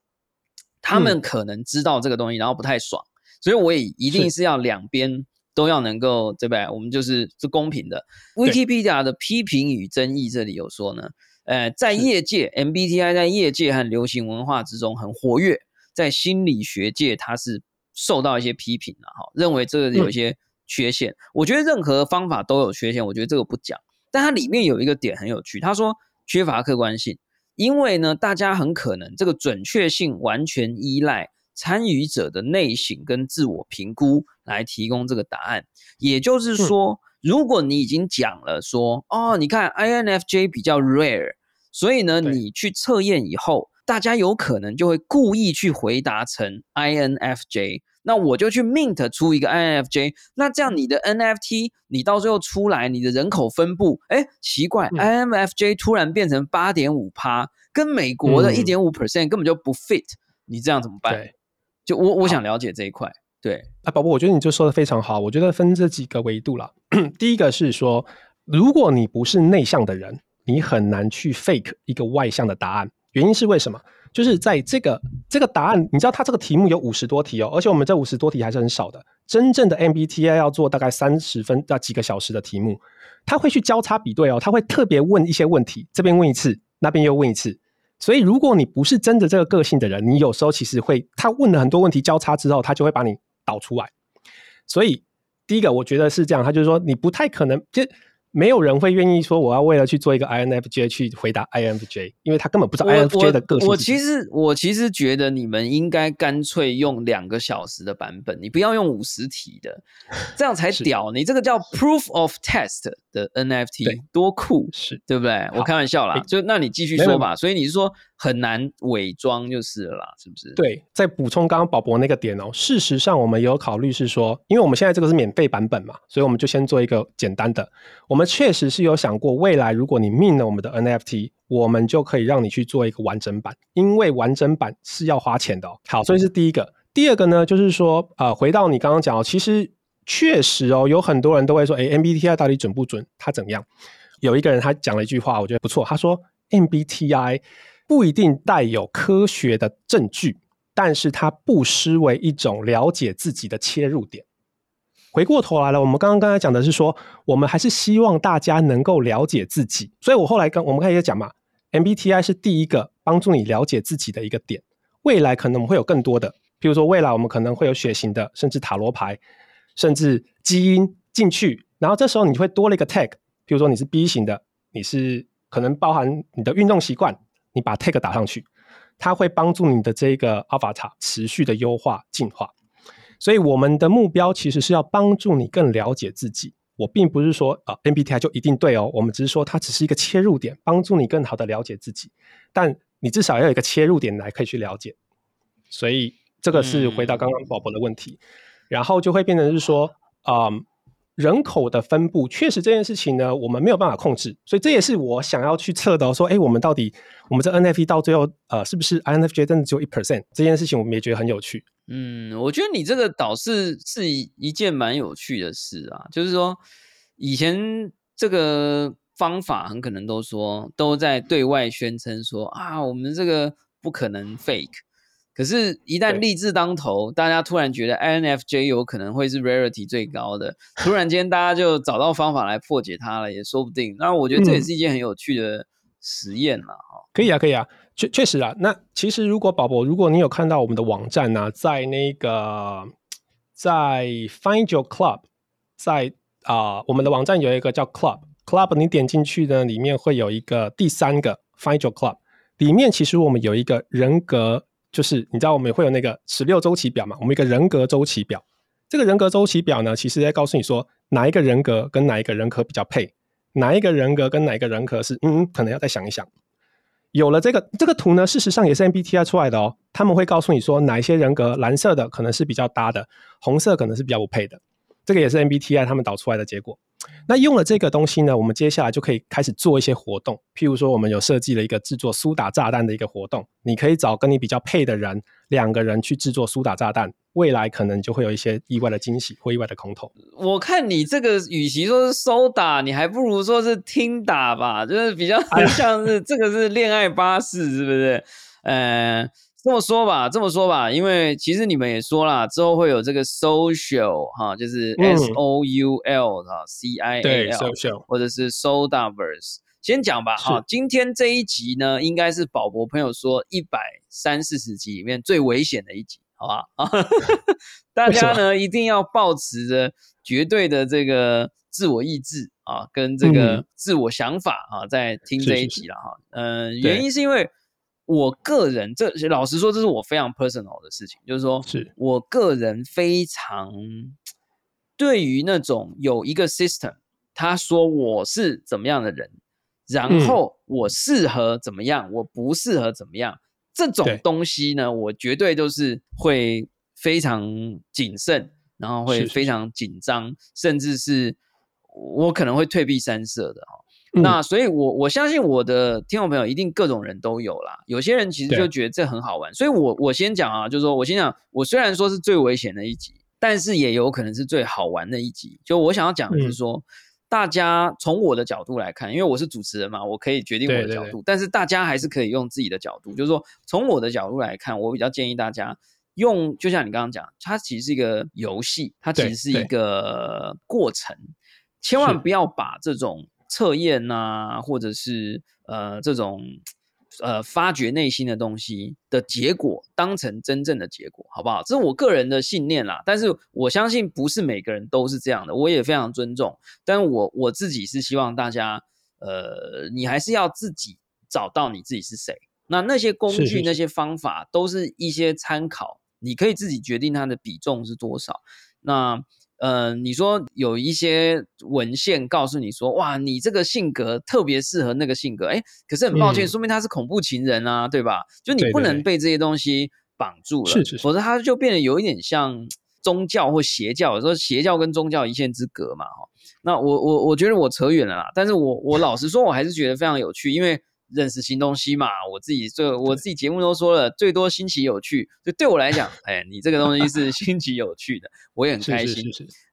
他们可能知道这个东西，然后不太爽，所以我也一定是要两边都要能够对不对？我们就是是公平的。Wikipedia 的批评与争议这里有说呢，呃，在业界 MBTI 在业界和流行文化之中很活跃，在心理学界它是受到一些批评的哈，认为这个有一些。缺陷，我觉得任何方法都有缺陷，我觉得这个不讲。但它里面有一个点很有趣，他说缺乏客观性，因为呢，大家很可能这个准确性完全依赖参与者的内省跟自我评估来提供这个答案。也就是说，如果你已经讲了说，哦，你看 INFJ 比较 rare，所以呢，你去测验以后，大家有可能就会故意去回答成 INFJ。那我就去 mint 出一个 INFJ，那这样你的 NFT 你到最后出来，你的人口分布，哎，奇怪，INFJ 突然变成八点五趴，跟美国的一点五 percent 根本就不 fit，你这样怎么办？对，就我我想了解这一块。对，啊，宝宝，我觉得你就说的非常好，我觉得分这几个维度了。第一个是说，如果你不是内向的人，你很难去 fake 一个外向的答案，原因是为什么？就是在这个这个答案，你知道它这个题目有五十多题哦，而且我们这五十多题还是很少的。真正的 MBTI 要做大概三十分到几个小时的题目，他会去交叉比对哦，他会特别问一些问题，这边问一次，那边又问一次。所以如果你不是真的这个个性的人，你有时候其实会他问了很多问题交叉之后，他就会把你导出来。所以第一个我觉得是这样，他就是说你不太可能就。没有人会愿意说我要为了去做一个 INFJ 去回答 INFJ，因为他根本不知道 INFJ 的个性。我其实我其实觉得你们应该干脆用两个小时的版本，你不要用五十题的，这样才屌。你这个叫 Proof of Test 的 NFT，多酷，是对不对？我开玩笑啦，就那你继续说吧。所以你是说？很难伪装就是了啦，是不是？对，再补充刚刚宝博那个点哦。事实上，我们有考虑是说，因为我们现在这个是免费版本嘛，所以我们就先做一个简单的。我们确实是有想过，未来如果你命了我们的 NFT，我们就可以让你去做一个完整版，因为完整版是要花钱的。好，所以是第一个。第二个呢，就是说，呃，回到你刚刚讲哦，其实确实哦，有很多人都会说，哎，MBTI 到底准不准？它怎么样？有一个人他讲了一句话，我觉得不错，他说 MBTI。不一定带有科学的证据，但是它不失为一种了解自己的切入点。回过头来了，我们刚刚刚才讲的是说，我们还是希望大家能够了解自己。所以我后来跟我们开始讲嘛，MBTI 是第一个帮助你了解自己的一个点。未来可能我们会有更多的，比如说未来我们可能会有血型的，甚至塔罗牌，甚至基因进去，然后这时候你会多了一个 tag，比如说你是 B 型的，你是可能包含你的运动习惯。你把 tag 打上去，它会帮助你的这个 avatar 持续的优化进化。所以我们的目标其实是要帮助你更了解自己。我并不是说啊 MBTI 就一定对哦，我们只是说它只是一个切入点，帮助你更好的了解自己。但你至少要有一个切入点来可以去了解。所以这个是回答刚刚宝宝的问题，然后就会变成是说啊。人口的分布确实这件事情呢，我们没有办法控制，所以这也是我想要去测的。说，哎，我们到底我们这 NFT 到最后，呃，是不是 INFJ 真的只有一 percent？这件事情我们也觉得很有趣。嗯，我觉得你这个倒是是一件蛮有趣的事啊。就是说，以前这个方法很可能都说都在对外宣称说啊，我们这个不可能 fake。可是，一旦立志当头，大家突然觉得 INFJ 有可能会是 rarity 最高的，突然间大家就找到方法来破解它了，也说不定。那我觉得这也是一件很有趣的实验了哈。可以啊，可以啊，确确实啊。那其实如果宝宝，如果你有看到我们的网站呢，在那个在 Find Your Club，在啊我们的网站有一个叫 Club Club，你点进去呢，里面会有一个第三个 Find Your Club，里面其实我们有一个人格。就是你知道我们会有那个十六周期表嘛？我们一个人格周期表，这个人格周期表呢，其实在告诉你说哪一个人格跟哪一个人格比较配，哪一个人格跟哪一个人格是嗯，可能要再想一想。有了这个这个图呢，事实上也是 MBTI 出来的哦。他们会告诉你说，哪一些人格，蓝色的可能是比较搭的，红色可能是比较不配的。这个也是 MBTI 他们导出来的结果。那用了这个东西呢，我们接下来就可以开始做一些活动。譬如说，我们有设计了一个制作苏打炸弹的一个活动，你可以找跟你比较配的人，两个人去制作苏打炸弹。未来可能就会有一些意外的惊喜或意外的空投。我看你这个，与其说是收打，你还不如说是听打吧，就是比较像是这个是恋爱巴士，是不是？呃。这么说吧，这么说吧，因为其实你们也说了，之后会有这个 social 哈，就是 S O U L 哈，C I A L，或者是 Sodaverse。先讲吧哈，今天这一集呢，应该是宝博朋友说一百三四十集里面最危险的一集，好吧？啊，大家呢一定要保持着绝对的这个自我意志啊，跟这个自我想法啊，在听这一集了哈。嗯，原因是因为。我个人，这老实说，这是我非常 personal 的事情，就是说，是。我个人非常对于那种有一个 system，他说我是怎么样的人，然后我适合怎么样，我不适合怎么样，这种东西呢，我绝对都是会非常谨慎，然后会非常紧张，甚至是我可能会退避三舍的哈。那所以，我我相信我的听众朋友一定各种人都有啦。有些人其实就觉得这很好玩，所以我我先讲啊，就是说我先讲，我虽然说是最危险的一集，但是也有可能是最好玩的一集。就我想要讲的是说，大家从我的角度来看，因为我是主持人嘛，我可以决定我的角度，但是大家还是可以用自己的角度。就是说，从我的角度来看，我比较建议大家用，就像你刚刚讲，它其实是一个游戏，它其实是一个过程，千万不要把这种。测验呐，或者是呃这种呃发掘内心的东西的结果，当成真正的结果，好不好？这是我个人的信念啦。但是我相信不是每个人都是这样的，我也非常尊重。但我我自己是希望大家，呃，你还是要自己找到你自己是谁。那那些工具、那些方法都是一些参考，你可以自己决定它的比重是多少。那。呃，你说有一些文献告诉你说，哇，你这个性格特别适合那个性格，哎，可是很抱歉，说明他是恐怖情人啊，对吧？就你不能被这些东西绑住了，是是，否则他就变得有一点像宗教或邪教，有时候邪教跟宗教一线之隔嘛，哈。那我我我觉得我扯远了啦，但是我我老实说，我还是觉得非常有趣，因为。认识新东西嘛？我自己这我自己节目都说了，最多新奇有趣。就对我来讲，哎，你这个东西是新奇有趣的，我也很开心。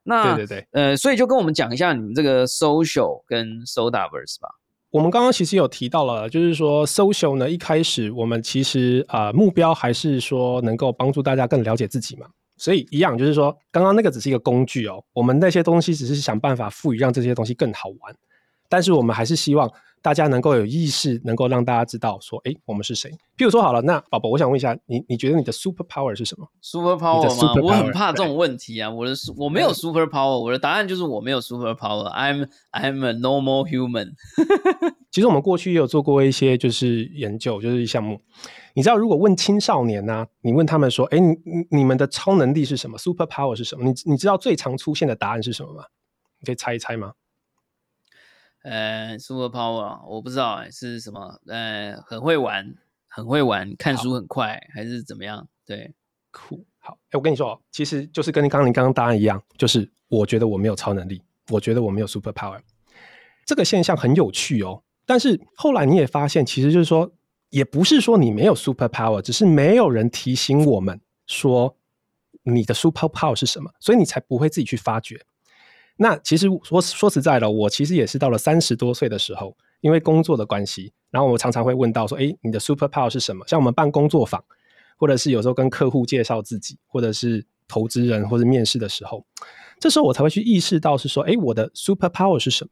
那对对对，呃，所以就跟我们讲一下你们这个 social 跟 sodaverse 吧。我们刚刚其实有提到了，就是说 social 呢，一开始我们其实啊目标还是说能够帮助大家更了解自己嘛。所以一样，就是说刚刚那个只是一个工具哦，我们那些东西只是想办法赋予让这些东西更好玩，但是我们还是希望。大家能够有意识，能够让大家知道说，哎，我们是谁？譬如说好了，那宝宝，我想问一下，你你觉得你的 super power 是什么？super power 吗？我很怕这种问题啊！我的我没有 super power，我的答案就是我没有 super power。I'm I'm a normal human。其实我们过去也有做过一些就是研究，就是项目。你知道，如果问青少年呢，你问他们说，哎，你你们的超能力是什么？super power 是什么？你你知道最常出现的答案是什么吗？你可以猜一猜吗？呃，super power，我不知道哎，是什么？呃，很会玩，很会玩，看书很快，还是怎么样？对，酷，好。哎，我跟你说，其实就是跟你刚刚你刚刚答案一样，就是我觉得我没有超能力，我觉得我没有 super power。这个现象很有趣哦。但是后来你也发现，其实就是说，也不是说你没有 super power，只是没有人提醒我们说你的 super power 是什么，所以你才不会自己去发掘。那其实说说实在的，我其实也是到了三十多岁的时候，因为工作的关系，然后我常常会问到说：“哎，你的 super power 是什么？”像我们办工作坊，或者是有时候跟客户介绍自己，或者是投资人或者面试的时候，这时候我才会去意识到是说：“哎，我的 super power 是什么？”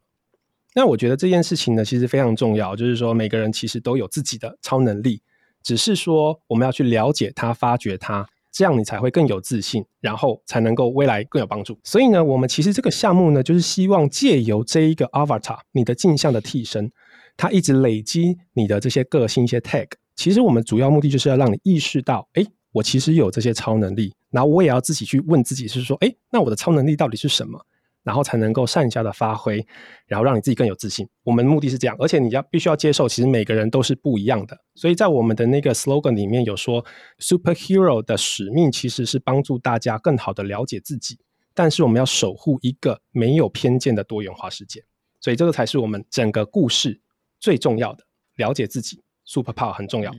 那我觉得这件事情呢，其实非常重要，就是说每个人其实都有自己的超能力，只是说我们要去了解它、发掘它。这样你才会更有自信，然后才能够未来更有帮助。所以呢，我们其实这个项目呢，就是希望借由这一个 avatar，你的镜像的替身，它一直累积你的这些个性一些 tag。其实我们主要目的就是要让你意识到，哎，我其实有这些超能力。然后我也要自己去问自己，是说，哎，那我的超能力到底是什么？然后才能够善下的发挥，然后让你自己更有自信。我们目的是这样，而且你要必须要接受，其实每个人都是不一样的。所以在我们的那个 slogan 里面有说，superhero 的使命其实是帮助大家更好的了解自己，但是我们要守护一个没有偏见的多元化世界。所以这个才是我们整个故事最重要的，了解自己，superpower 很重要。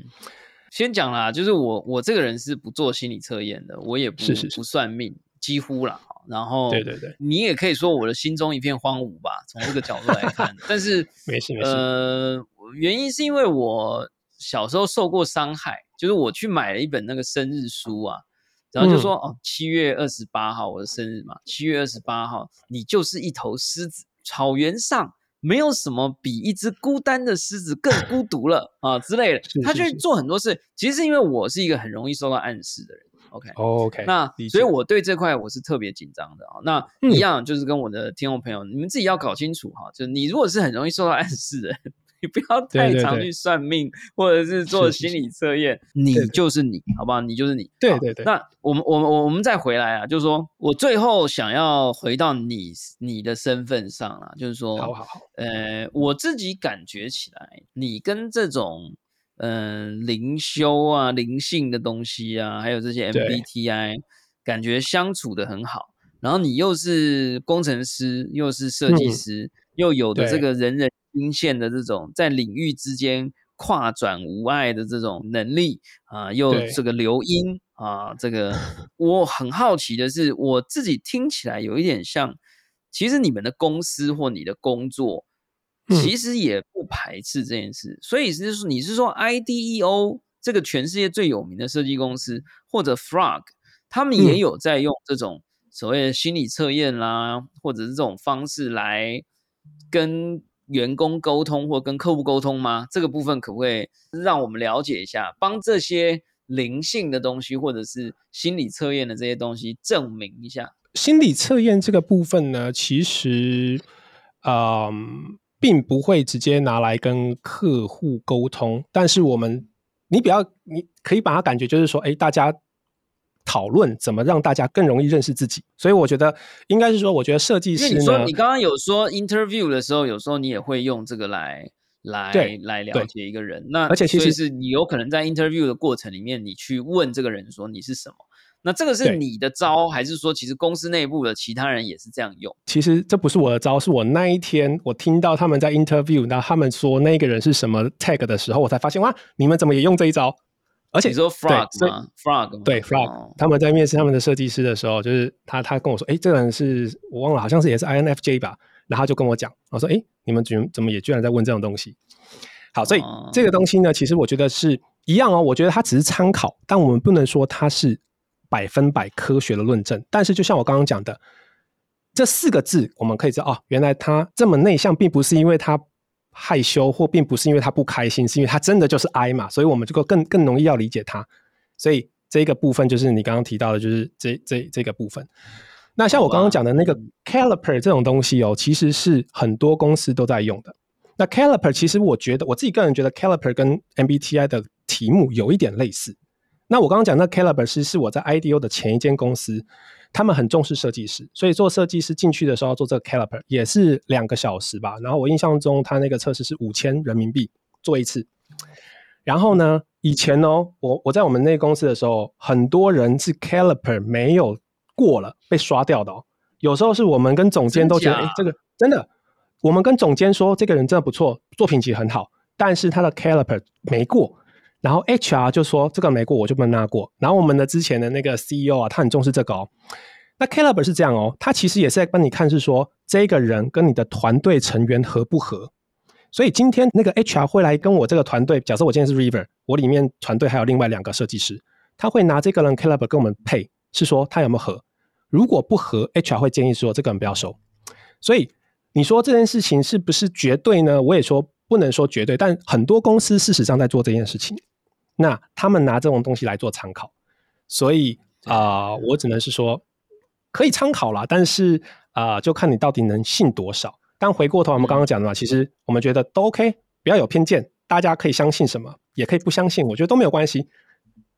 先讲啦，就是我我这个人是不做心理测验的，我也不不算命，几乎啦。然后，对对对，你也可以说我的心中一片荒芜吧，从这个角度来看。但是 没事没事。呃，原因是因为我小时候受过伤害，就是我去买了一本那个生日书啊，然后就说哦，七月二十八号我的生日嘛，七月二十八号你就是一头狮子，草原上没有什么比一只孤单的狮子更孤独了啊之类的。他去做很多事，其实是因为我是一个很容易受到暗示的人。OK，OK，那所以我对这块我是特别紧张的啊。那一样就是跟我的听众朋友，你们自己要搞清楚哈。就你如果是很容易受到暗示的，你不要太常去算命或者是做心理测验，你就是你，好不好？你就是你。对对对。那我们我们我们再回来啊，就是说我最后想要回到你你的身份上啊，就是说，好好好。呃，我自己感觉起来，你跟这种。嗯，灵修啊，灵性的东西啊，还有这些 MBTI，感觉相处的很好。然后你又是工程师，又是设计师，又有的这个人人心线的这种在领域之间跨转无碍的这种能力啊，又这个留音啊，这个 我很好奇的是，我自己听起来有一点像，其实你们的公司或你的工作。其实也不排斥这件事，所以是你是说 IDEO 这个全世界最有名的设计公司，或者 Frog，他们也有在用这种所谓的心理测验啦，或者是这种方式来跟员工沟通或跟客户沟通吗？这个部分可不可以让我们了解一下，帮这些灵性的东西或者是心理测验的这些东西证明一下？心理测验这个部分呢，其实，嗯。并不会直接拿来跟客户沟通，但是我们，你比较，你可以把它感觉就是说，哎，大家讨论怎么让大家更容易认识自己。所以我觉得应该是说，我觉得设计师，你说你刚刚有说 interview 的时候，有时候你也会用这个来来来了解一个人。那而且其实是你有可能在 interview 的过程里面，你去问这个人说你是什么。那这个是你的招，还是说其实公司内部的其他人也是这样用？其实这不是我的招，是我那一天我听到他们在 interview，那他们说那个人是什么 tag 的时候，我才发现哇，你们怎么也用这一招？而且你说 frog 吗？frog 对 frog，他们在面试他们的设计师的时候，就是他他跟我说，哎，这个人是我忘了，好像是也是 INFJ 吧？然后他就跟我讲，我说，哎，你们怎怎么也居然在问这种东西？好，所以这个东西呢，其实我觉得是一样哦，我觉得它只是参考，但我们不能说它是。百分百科学的论证，但是就像我刚刚讲的，这四个字我们可以知道哦，原来他这么内向，并不是因为他害羞，或并不是因为他不开心，是因为他真的就是 I 嘛，所以我们这个更更容易要理解他。所以这个部分就是你刚刚提到的，就是这这这个部分。那像我刚刚讲的那个 Caliper 这种东西哦，其实是很多公司都在用的。那 Caliper 其实我觉得我自己个人觉得 Caliper 跟 MBTI 的题目有一点类似。那我刚刚讲那 Caliber 是是我在 IDO 的前一间公司，他们很重视设计师，所以做设计师进去的时候做这个 Caliber 也是两个小时吧。然后我印象中他那个测试是五千人民币做一次。然后呢，以前哦，我我在我们那公司的时候，很多人是 Caliber 没有过了被刷掉的哦。有时候是我们跟总监都觉得，哎，这个真的，我们跟总监说这个人真的不错，作品其实很好，但是他的 Caliber 没过。然后 HR 就说这个没过，我就不能拿过。然后我们的之前的那个 CEO 啊，他很重视这个哦。那 Caliber 是这样哦，他其实也是在帮你看，是说这个人跟你的团队成员合不合。所以今天那个 HR 会来跟我这个团队，假设我今天是 River，我里面团队还有另外两个设计师，他会拿这个人 Caliber 跟我们配，是说他有没有合。如果不合，HR 会建议说这个人不要收。所以你说这件事情是不是绝对呢？我也说。不能说绝对，但很多公司事实上在做这件事情。那他们拿这种东西来做参考，所以啊，我只能是说可以参考啦，但是啊，就看你到底能信多少。但回过头，我们刚刚讲的嘛，其实我们觉得都 OK，不要有偏见，大家可以相信什么，也可以不相信，我觉得都没有关系。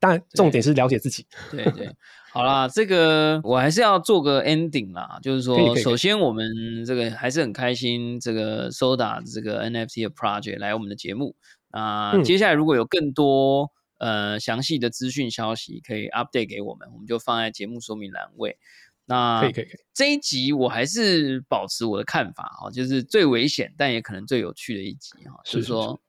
但重点是了解自己。对对，好啦，这个我还是要做个 ending 啦，就是说，首先我们这个还是很开心，这个 Soda 这个 NFT 的 project 来我们的节目啊。接下来如果有更多呃详细的资讯消息，可以 update 给我们，我们就放在节目说明栏位。那可以可以可以，这一集我还是保持我的看法哈，就是最危险但也可能最有趣的一集哈，就是说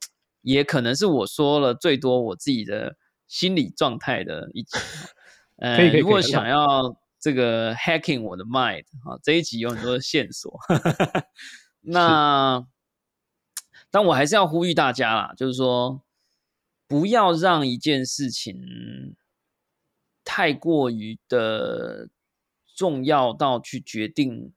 也可能是我说了最多我自己的心理状态的一集。呃，如果想要这个 hacking 我的 mind 啊，这一集有很多的线索。那但我还是要呼吁大家啦，就是说不要让一件事情太过于的。重要到去决定，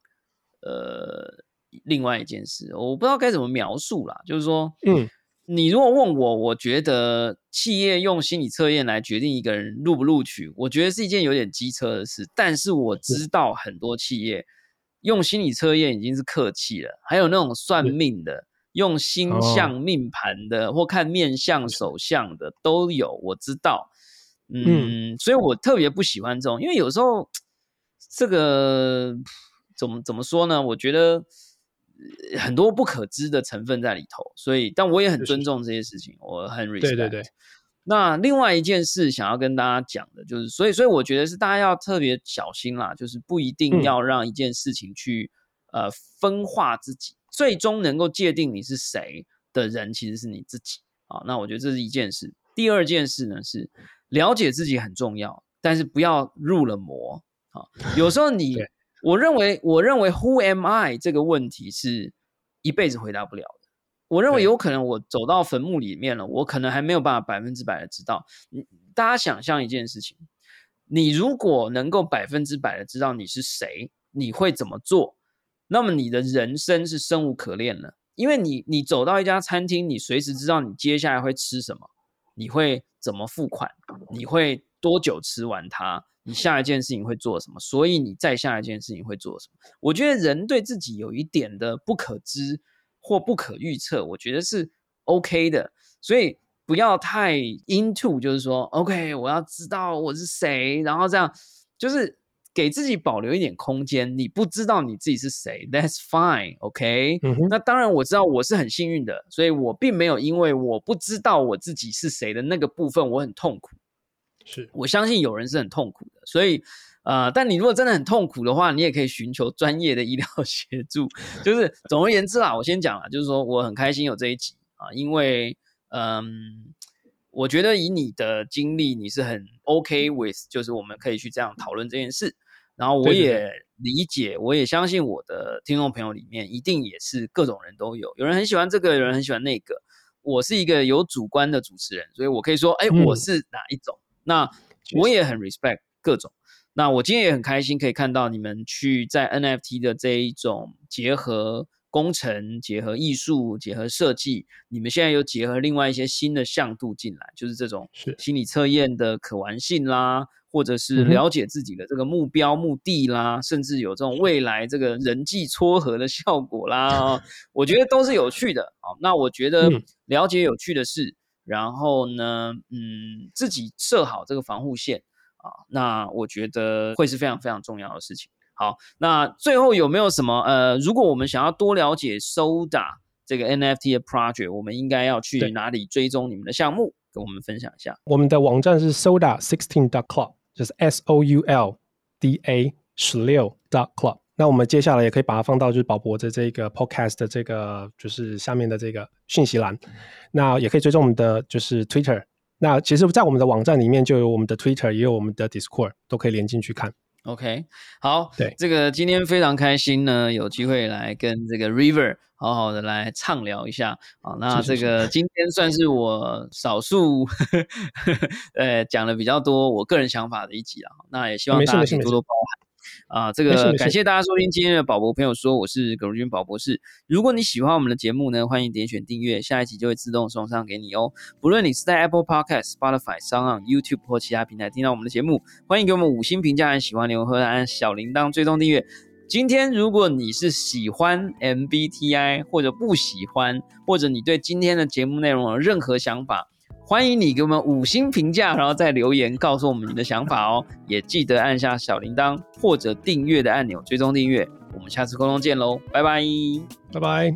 呃，另外一件事，我不知道该怎么描述啦。就是说，嗯，你如果问我，我觉得企业用心理测验来决定一个人录不录取，我觉得是一件有点机车的事。但是我知道很多企业用心理测验已经是客气了，还有那种算命的，用星象命盘的，或看面相手相的都有。我知道，嗯，所以我特别不喜欢这种，因为有时候。这个怎么怎么说呢？我觉得很多不可知的成分在里头，所以但我也很尊重这些事情，我很 respect。对对对。那另外一件事想要跟大家讲的就是，所以所以我觉得是大家要特别小心啦，就是不一定要让一件事情去呃分化自己，最终能够界定你是谁的人其实是你自己啊。那我觉得这是一件事。第二件事呢是了解自己很重要，但是不要入了魔。啊，有时候你，我认为，我认为 Who am I 这个问题是一辈子回答不了的。我认为有可能我走到坟墓里面了，我可能还没有办法百分之百的知道。你大家想象一件事情，你如果能够百分之百的知道你是谁，你会怎么做？那么你的人生是生无可恋了，因为你你走到一家餐厅，你随时知道你接下来会吃什么，你会怎么付款，你会多久吃完它。你下一件事情会做什么？所以你再下一件事情会做什么？我觉得人对自己有一点的不可知或不可预测，我觉得是 OK 的。所以不要太 into，就是说 OK，我要知道我是谁，然后这样就是给自己保留一点空间。你不知道你自己是谁，That's fine，OK。那当然我知道我是很幸运的，所以我并没有因为我不知道我自己是谁的那个部分我很痛苦。是我相信有人是很痛苦的，所以呃，但你如果真的很痛苦的话，你也可以寻求专业的医疗 协助。就是总而言之啦，我先讲了，就是说我很开心有这一集啊，因为嗯，我觉得以你的经历，你是很 OK with，就是我们可以去这样讨论这件事。然后我也理解，我也相信我的听众朋友里面一定也是各种人都有，有人很喜欢这个，有人很喜欢那个。我是一个有主观的主持人，所以我可以说，哎，我是哪一种。那我也很 respect 各种。那我今天也很开心，可以看到你们去在 NFT 的这一种结合工程、结合艺术、结合设计，你们现在又结合另外一些新的向度进来，就是这种心理测验的可玩性啦，或者是了解自己的这个目标目的啦，甚至有这种未来这个人际撮合的效果啦，我觉得都是有趣的。好，那我觉得了解有趣的事。然后呢，嗯，自己设好这个防护线啊，那我觉得会是非常非常重要的事情。好，那最后有没有什么呃，如果我们想要多了解 Soda 这个 NFT 的 project，我们应该要去哪里追踪你们的项目？跟我们分享一下。我们的网站是 Soda sixteen dot club，就是 S O U L D A 十六 dot club。那我们接下来也可以把它放到就是宝博的这个 podcast 的这个就是下面的这个讯息栏，那也可以追踪我们的就是 Twitter。那其实，在我们的网站里面就有我们的 Twitter，也有我们的 Discord，都可以连进去看。OK，好，对，这个今天非常开心呢，有机会来跟这个 River 好好的来畅聊一下啊。那这个今天算是我少数 呃讲的比较多我个人想法的一集啊。那也希望大家多多包涵。啊，这个感谢大家收听今天的宝博朋友说，我是葛如君宝博士。如果你喜欢我们的节目呢，欢迎点选订阅，下一集就会自动送上给你哦。不论你是在 Apple Podcast、Spotify、s o n YouTube 或其他平台听到我们的节目，欢迎给我们五星评价，喜欢留言和按小铃铛追踪订阅。今天如果你是喜欢 MBTI 或者不喜欢，或者你对今天的节目内容有任何想法，欢迎你给我们五星评价，然后再留言告诉我们你的想法哦。也记得按下小铃铛或者订阅的按钮，追踪订阅。我们下次沟通见喽，拜拜，拜拜。